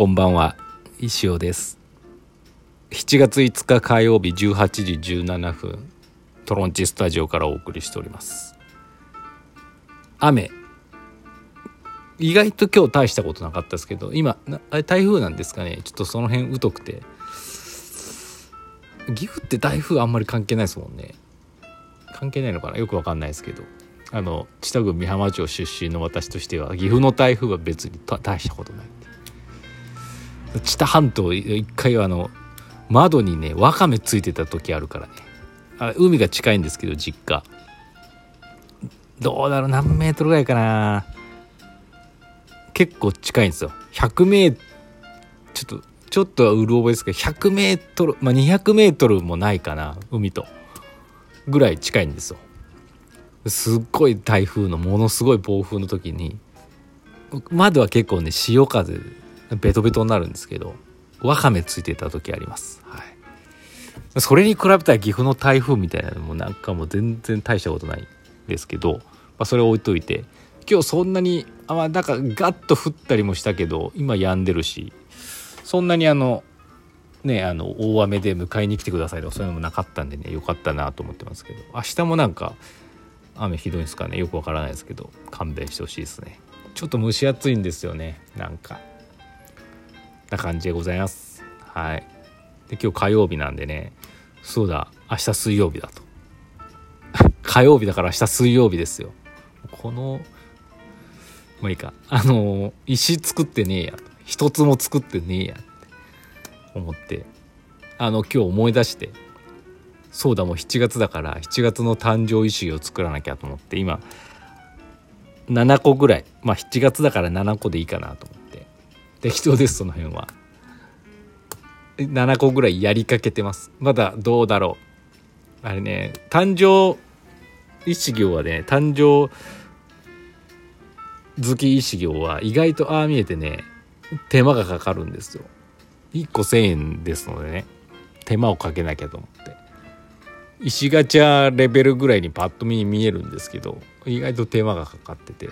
こんばんは。石尾です。7月5日火曜日18時17分トロンチスタジオからお送りしております。雨。意外と今日大したことなかったですけど今あれ台風なんですかね。ちょっとその辺疎くて。岐阜って台風あんまり関係ないですもんね。関係ないのかな？よくわかんないですけど。あの知多郡美浜町出身の私としては岐阜の台風は別に大したことない知多半島一回あの窓にねわかめついてた時あるからね。あ海が近いんですけど実家。どうだろう何メートルぐらいかな。結構近いんですよ。100メーちょっとちょっとはうる覚えですけど100メートルまあ200メートルもないかな海と。ぐらい近いんですよ。すっごい台風のものすごい暴風の時に。窓は結構ね潮風ベトベトになるんですけどわかめついてた時あります、はい、それに比べたら岐阜の台風みたいなのもなんかもう全然大したことないですけど、まあ、それを置いといて今日そんなにあまあなんかガッと降ったりもしたけど今止んでるしそんなにあのねあの大雨で迎えに来てくださいとかそういうのもなかったんでねよかったなと思ってますけど明日もなんか雨ひどいんですかねよくわからないですけど勘弁してほしいですね。ちょっと蒸し暑いんですよねなんか。な感じでございます。はい。で今日火曜日なんでねそうだ明日水曜日だと。火曜日だから明日水曜日ですよ。このまあいいか。あの石作ってねえや。一つも作ってねえや。って思って。あの今日思い出して。そうだもう7月だから7月の誕生石を作らなきゃと思って今7個ぐらい。まあ7月だから7個でいいかなと思って。適当ですその辺は。7個ぐらいやりかけてます。まだどうだろう。あれね誕生一行はね誕生好き一行は意外とああ見えてね手間がかかるんですよ。1個1,000円ですのでね手間をかけなきゃと思って。石ガチャレベルぐらいにパッと見に見えるんですけど意外と手間がかかってて。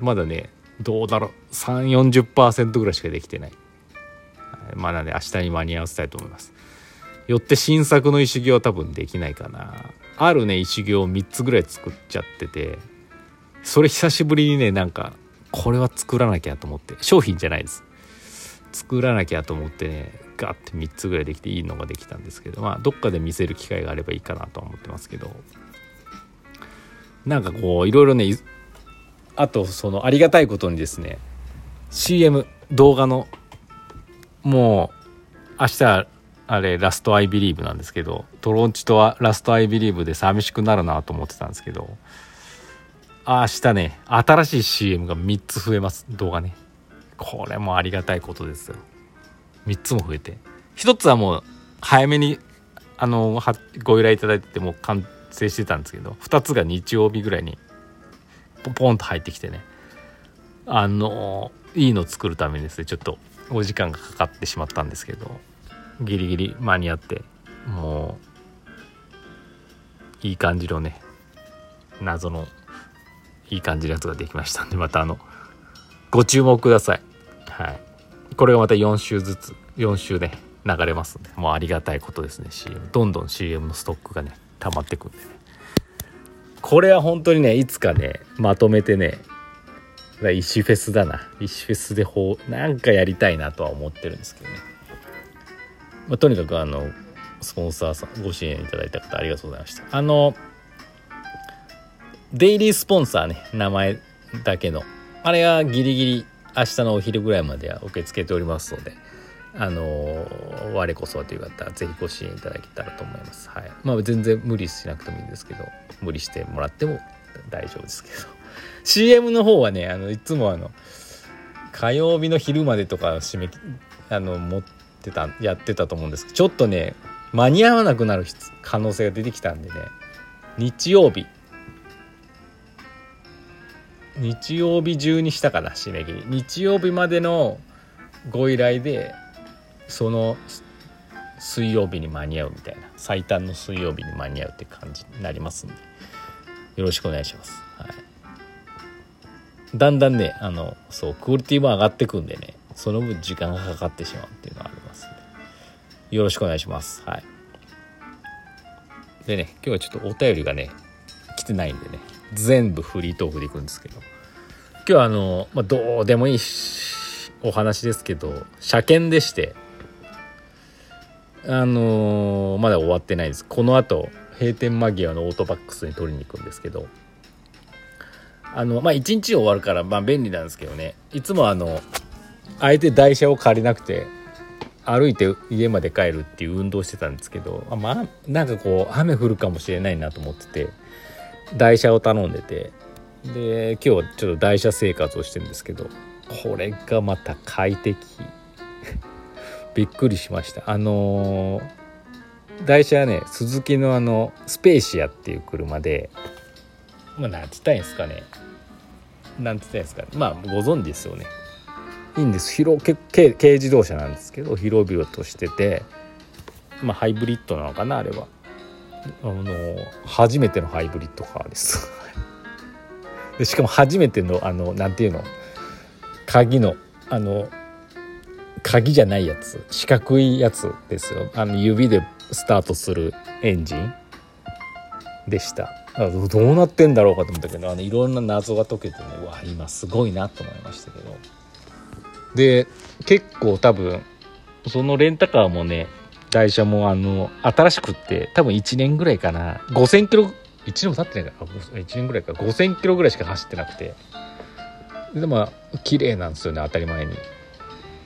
まだねどうだろう。340%ぐらいしかできてない、まあなんで明日に間に合わせたいと思います。よって新作の石行は多分できないかな。あるね石行を3つぐらい作っちゃってて。それ久しぶりにねなんかこれは作らなきゃと思って。商品じゃないです。作らなきゃと思ってねガッて3つぐらいできていいのができたんですけど。まあどっかで見せる機会があればいいかなとは思ってますけど。なんかこういろいろねあとそのありがたいことにですね CM 動画のもう明日あれラストアイビリーブなんですけどトロンチとはラストアイビリーブで寂しくなるなと思ってたんですけど明日ね新しい CM が3つ増えます動画ね。これもありがたいことですよ。3つも増えて。1つはもう早めにあのご依頼いただいてても完成してたんですけど2つが日曜日ぐらいにポポンと入ってきてね。あのいいの作るためにですねちょっとお時間がかかってしまったんですけどギリギリ間に合ってもういい感じのね謎のいい感じのやつができましたんでまたあのご注目ください。はい。これがまた4週ずつ4週ね流れますんでもうありがたいことですね。CM どんどん CM のストックがね溜まってくんでね。これは本当にねいつかねまとめてね石フェスだな。石フェスでほうなんかやりたいなとは思ってるんですけどね、まあ、とにかくあのスポンサーさんご支援いただいた方ありがとうございました。あのデイリースポンサーね名前だけの。あれはギリギリ明日のお昼ぐらいまでは受け付けておりますのであの我こそはという方ぜひご支援いただけたらと思います。はい。まあ全然無理しなくてもいいんですけど、無理してもらっても大丈夫ですけど。CM の方はね、あのいつもあの火曜日の昼までとか締めあの持ってたやってたと思うんですけど、ちょっとね間に合わなくなる可能性が出てきたんでね、日曜日日曜日中にしたかな締め切り日曜日までのご依頼でその水曜日に間に合うみたいな。最短の水曜日に間に合うって感じになりますんで。よろしくお願いします、はい、だんだんねあのそうクオリティも上がってくんでねその分時間がかかってしまうっていうのはありますんでよろしくお願いしますはいでね今日はちょっとお便りがね来てないんでね。全部フリートークでいくんですけど。今日はあの、まあ、どうでもいいお話ですけど車検でしてあのー、まだ終わってないです。このあと閉店間際のオートバックスに取りに行くんですけど。あのまあ一日終わるからま便利なんですけどね。いつもあのあえて台車を借りなくて歩いて家まで帰るっていう運動してたんですけどまあなんかこう雨降るかもしれないなと思ってて台車を頼んでてで今日はちょっと台車生活をしてるんですけどこれがまた快適。びっくりしました。あのー、台車はね鈴木のあのスペーシアっていう車でまあ何つったいんですかね。何つったいんですかね。まあご存知ですよね。いいんです。広軽軽自動車なんですけど広々としててまあハイブリッドなのかなあれは。あの初めてのハイブリッドカーです。でしかも初めてのあのなんていうの？鍵のあの鍵じゃないやつ。四角いやつですよ。あの指でスタートするエンジン。でした。どうなってんだろうかと思ったけどあのいろんな謎が解けてねわ今すごいなと思いましたけど。で結構多分そのレンタカーもね台車もあの新しくって多分1年ぐらいかな。5000キロ1年も経ってないか。ら1年ぐらいか。5000キロぐらいしか走ってなくて。でも綺麗なんですよね当たり前に。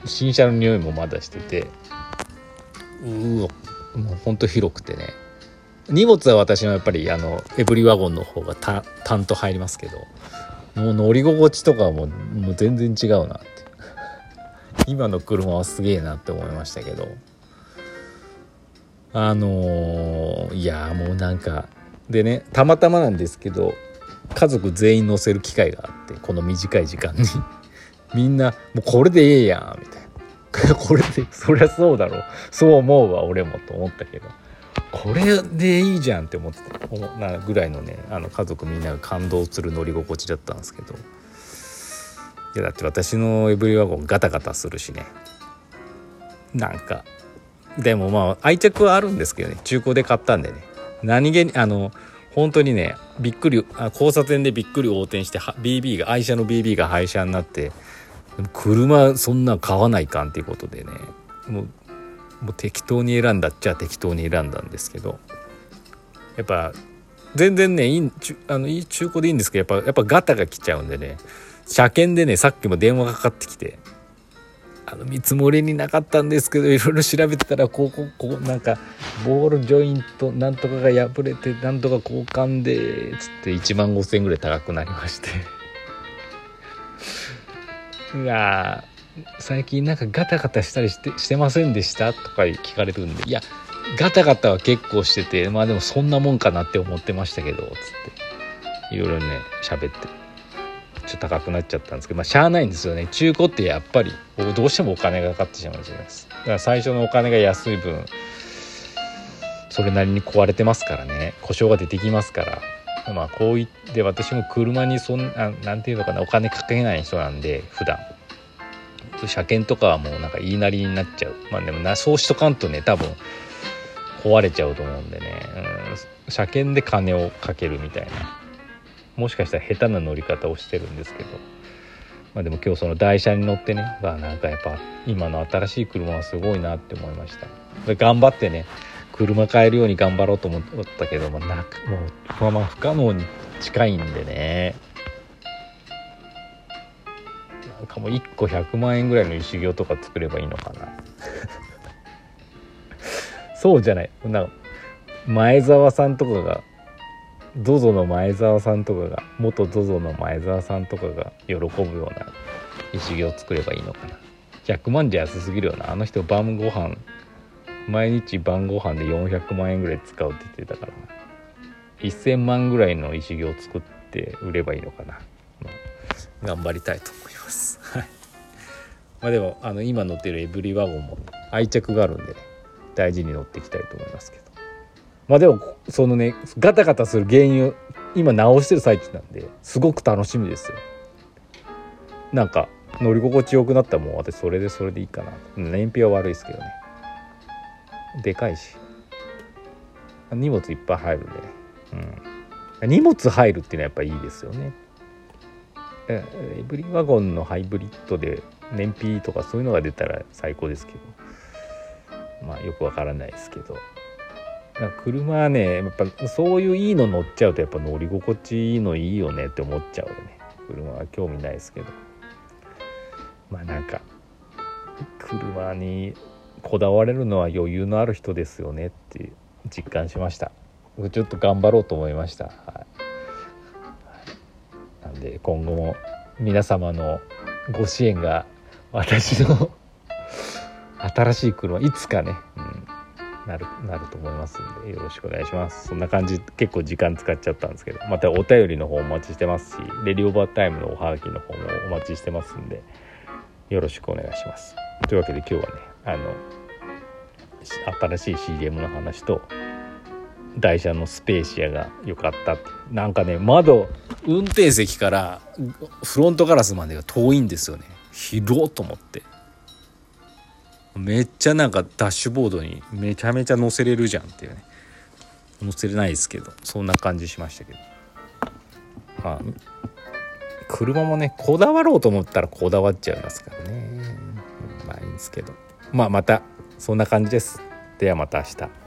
新車の匂いもまだしててうわもうほんと広くてね。荷物は私のやっぱりあのエブリワゴンの方がたたんと入りますけどもう乗り心地とかはももう全然違うなって。今の車はすげえなって思いましたけど。あのー、いやもうなんかでねたまたまなんですけど家族全員乗せる機会があってこの短い時間に。みんなもうこれでええやんみたいな。これでそりゃそうだろう。そう思うわ俺もと思ったけど。これでいいじゃんって思ってたなぐらいのねあの家族みんなが感動する乗り心地だったんですけど。いやだって私のエブリワゴンガタガタするしね。なんかでもまあ愛着はあるんですけどね。中古で買ったんでね。何気にあの本当にねびっくりあ交差点でびっくり横転して BB が愛車の BB が廃車になって車そんな買わないかんっていうことでね。もうもう適当に選んだっちゃ適当に選んだんですけど。やっぱ全然ねいいあのいい中古でいいんですけどやっぱやっぱガタが来ちゃうんでね。車検でねさっきも電話がかかってきて。あの見積もりになかったんですけどいろいろ調べてたらここここなんかボールジョイントなんとかが破れてなんとか交換でつって1万5,000円ぐらい高くなりまして。いや最近なんかガタガタしたりしてしてませんでしたとか聞かれるんでいやガタガタは結構しててまあでもそんなもんかなって思ってましたけどつっていろいろね喋って。ちょっと高くなっちゃったんですけどまあしゃあないんですよね。中古ってやっぱり僕どうしてもお金がかかってしまうじゃないですだから最初のお金が安い分それなりに壊れてますからね。故障が出てきますから。まあこう言って私も車にそんななんていうのかなお金かけない人なんで普段。車検とかはもうなんか言いなりになっちゃう。まあでもなそうしとかんとね多分壊れちゃうと思うんでね、うん、車検で金をかけるみたいな。もしかしたら下手な乗り方をしてるんですけど。まあでも今日その台車に乗ってねがなんかやっぱ今の新しい車はすごいなって思いました。頑張ってね車買えるように頑張ろうと思ったけどもなくもうまあ不可能に近いんでね。なんかもう1個100万円ぐらいの石行とか作ればいいのかな。そうじゃない。なんか前澤さんとかが ZOZO の前澤さんとかが元 ZOZO の前澤さんとかが喜ぶような石行作ればいいのかな。100万じゃ安すぎるよな。あの人晩ご飯毎日晩ご飯で400万円ぐらい使うって言ってたから1000万ぐらいの石行を作って売ればいいのかな、まあ、頑張りたいと思います。はい。まあでもあの今乗ってるエブリワゴンも愛着があるんでね大事に乗っていきたいと思いますけど。まあでもそのねガタガタする原因を今直してる最中なんですごく楽しみですよ。なんか乗り心地よくなったらもう私それでそれでいいかな。燃費は悪いですけどね。でかいし。荷物いっぱい入るね、うん、荷物入るっていうのはやっぱいいですよね。エブリワゴンのハイブリッドで燃費とかそういうのが出たら最高ですけど。まあよくわからないですけど。車はねやっぱそういういいの乗っちゃうとやっぱ乗り心地いいのいいよねって思っちゃうよね。車は興味ないですけど。まあなんか車にこだわれるのは余裕のある人ですよねって実感しました。ちょっと頑張ろうと思いました、はい、なんで今後も皆様のご支援が私の 新しい車いつかね、うん、なるなると思いますんでよろしくお願いします。そんな感じ結構時間使っちゃったんですけどまたお便りの方お待ちしてますしレディオバータイムのおはがきの方もお待ちしてますんでよろしくお願いします。というわけで今日はねあの新しい CM の話と台車のスペーシアが良かった。なんかね窓運転席からフロントガラスまでが遠いんですよね。広と思って。めっちゃなんかダッシュボードにめちゃめちゃ乗せれるじゃんっていうね。乗せれないですけどそんな感じしましたけど。まあ車もねこだわろうと思ったらこだわっちゃいますからね。まあいいんですけど。まあまたそんな感じです。ではまた明日。